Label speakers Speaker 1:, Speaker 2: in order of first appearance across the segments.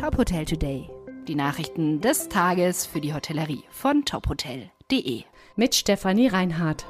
Speaker 1: Top Hotel Today. Die Nachrichten des Tages für die Hotellerie von tophotel.de.
Speaker 2: Mit Stefanie Reinhardt.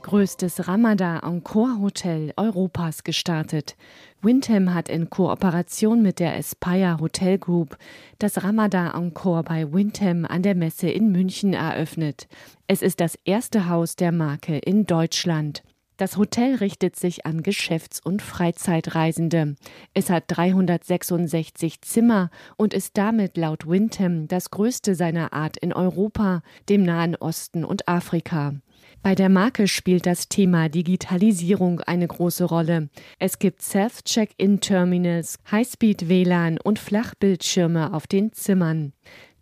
Speaker 2: Größtes Ramada Encore Hotel Europas gestartet. Windham hat in Kooperation mit der Aspire Hotel Group das Ramada Encore bei Windham an der Messe in München eröffnet. Es ist das erste Haus der Marke in Deutschland. Das Hotel richtet sich an Geschäfts- und Freizeitreisende. Es hat 366 Zimmer und ist damit laut Windham das größte seiner Art in Europa, dem Nahen Osten und Afrika. Bei der Marke spielt das Thema Digitalisierung eine große Rolle. Es gibt Self-Check-In-Terminals, Highspeed-WLAN und Flachbildschirme auf den Zimmern.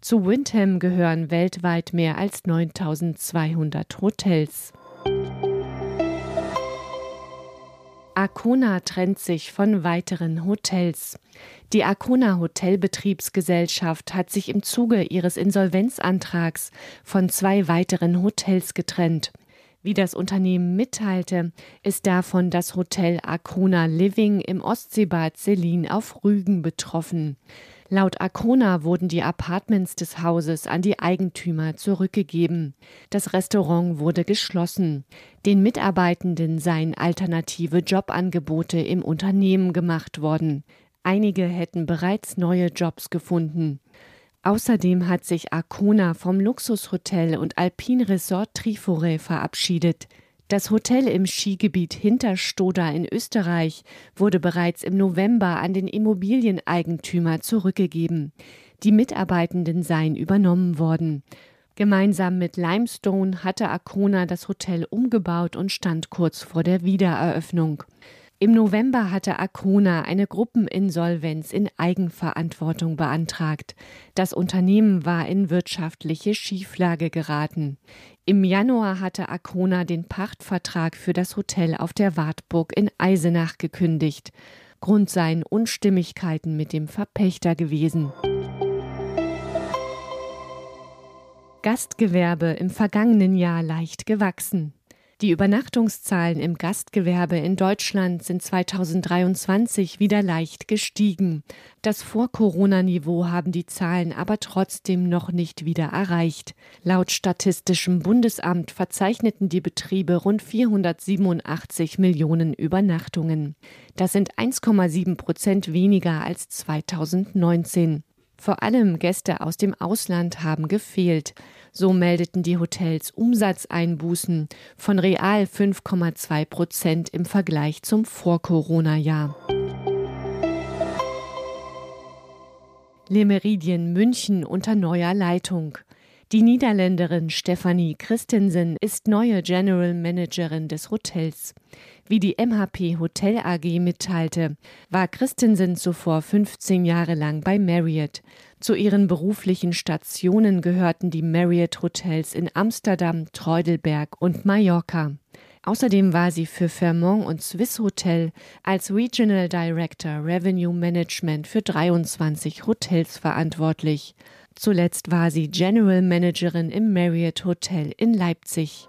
Speaker 2: Zu Windham gehören weltweit mehr als 9200 Hotels. Arcona trennt sich von weiteren Hotels. Die Arcona Hotelbetriebsgesellschaft hat sich im Zuge ihres Insolvenzantrags von zwei weiteren Hotels getrennt. Wie das Unternehmen mitteilte, ist davon das Hotel Arcona Living im Ostseebad Selin auf Rügen betroffen. Laut Arcona wurden die Apartments des Hauses an die Eigentümer zurückgegeben. Das Restaurant wurde geschlossen. Den Mitarbeitenden seien alternative Jobangebote im Unternehmen gemacht worden. Einige hätten bereits neue Jobs gefunden. Außerdem hat sich Arcona vom Luxushotel und Alpinresort Trifore verabschiedet. Das Hotel im Skigebiet Hinterstoda in Österreich wurde bereits im November an den Immobilieneigentümer zurückgegeben. Die Mitarbeitenden seien übernommen worden. Gemeinsam mit Limestone hatte Arcona das Hotel umgebaut und stand kurz vor der Wiedereröffnung. Im November hatte Arcona eine Gruppeninsolvenz in Eigenverantwortung beantragt. Das Unternehmen war in wirtschaftliche Schieflage geraten. Im Januar hatte Arcona den Pachtvertrag für das Hotel auf der Wartburg in Eisenach gekündigt. Grund seien Unstimmigkeiten mit dem Verpächter gewesen. Gastgewerbe im vergangenen Jahr leicht gewachsen. Die Übernachtungszahlen im Gastgewerbe in Deutschland sind 2023 wieder leicht gestiegen. Das Vor-Corona-Niveau haben die Zahlen aber trotzdem noch nicht wieder erreicht. Laut Statistischem Bundesamt verzeichneten die Betriebe rund 487 Millionen Übernachtungen. Das sind 1,7 Prozent weniger als 2019. Vor allem Gäste aus dem Ausland haben gefehlt. So meldeten die Hotels Umsatzeinbußen von real 5,2 Prozent im Vergleich zum Vor-Corona-Jahr. Le Meridien München unter neuer Leitung. Die Niederländerin Stefanie Christensen ist neue General Managerin des Hotels. Wie die MHP Hotel AG mitteilte, war Christensen zuvor 15 Jahre lang bei Marriott. Zu ihren beruflichen Stationen gehörten die Marriott Hotels in Amsterdam, Treudelberg und Mallorca. Außerdem war sie für Fairmont und Swiss Hotel als Regional Director Revenue Management für 23 Hotels verantwortlich. Zuletzt war sie General Managerin im Marriott Hotel in Leipzig.